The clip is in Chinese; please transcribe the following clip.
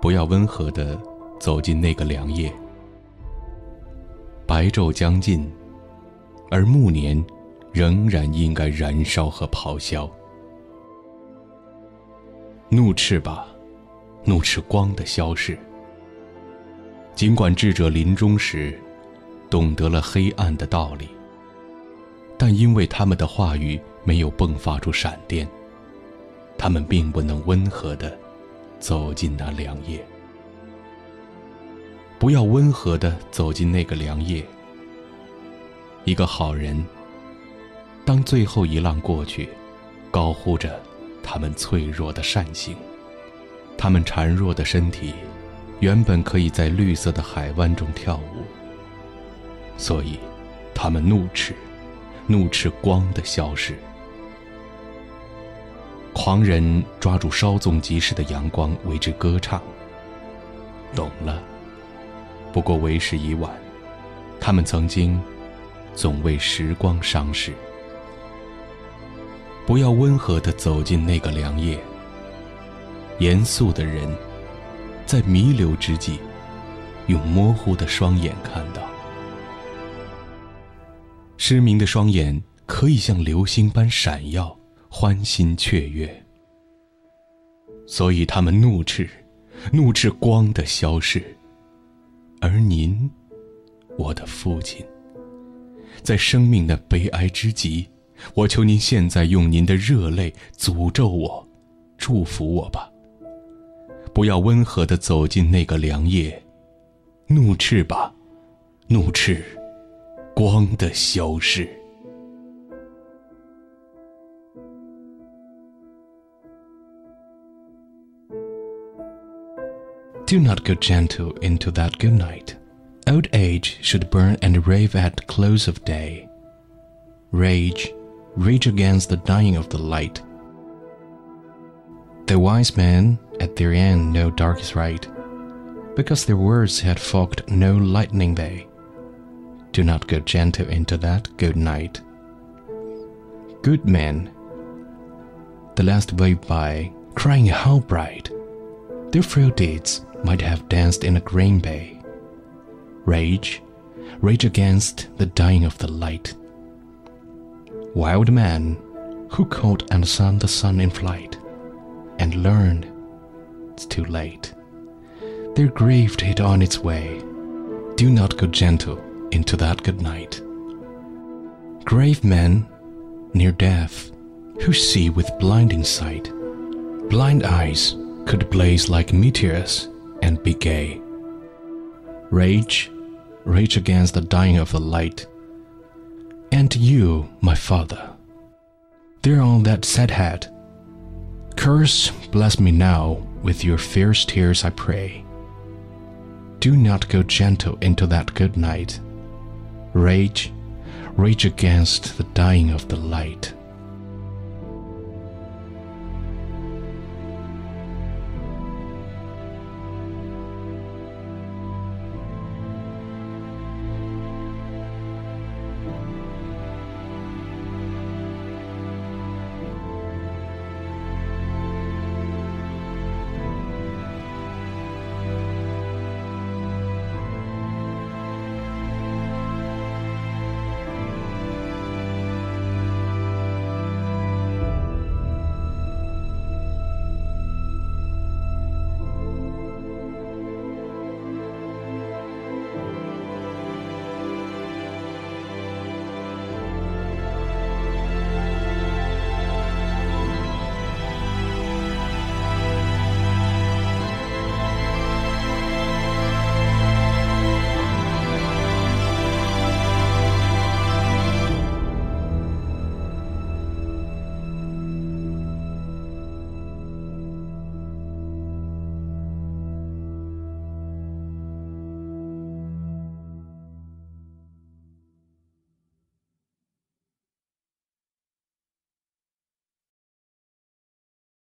不要温和地走进那个凉夜。白昼将近，而暮年仍然应该燃烧和咆哮。怒斥吧，怒斥光的消逝。尽管智者临终时懂得了黑暗的道理，但因为他们的话语没有迸发出闪电，他们并不能温和的走进那凉夜。不要温和地走进那个凉夜。一个好人，当最后一浪过去，高呼着他们脆弱的善行，他们孱弱的身体，原本可以在绿色的海湾中跳舞。所以，他们怒斥，怒斥光的消失。狂人抓住稍纵即逝的阳光为之歌唱。懂了。不过为时已晚，他们曾经总为时光伤逝。不要温和地走进那个凉夜。严肃的人，在弥留之际，用模糊的双眼看到；失明的双眼可以像流星般闪耀，欢欣雀跃。所以他们怒斥，怒斥光的消逝。而您，我的父亲，在生命的悲哀之极，我求您现在用您的热泪诅咒我，祝福我吧。不要温和地走进那个凉夜，怒斥吧，怒斥光的消逝。Do not go gentle into that good night. Old age should burn and rave at close of day. Rage, rage against the dying of the light. The wise men at their end know dark is right, because their words had fogged no lightning they. Do not go gentle into that good night. Good men, the last wave by, crying how bright, their frail deeds might have danced in a green bay. Rage, rage against the dying of the light. Wild man, who caught and saw the sun in flight, and learned it's too late. Their grief hit on its way. Do not go gentle into that good night. Grave men, near death, who see with blinding sight, blind eyes could blaze like meteors and be gay. Rage, rage against the dying of the light. And you, my father, there on that sad head, curse, bless me now with your fierce tears, I pray. Do not go gentle into that good night. Rage, rage against the dying of the light.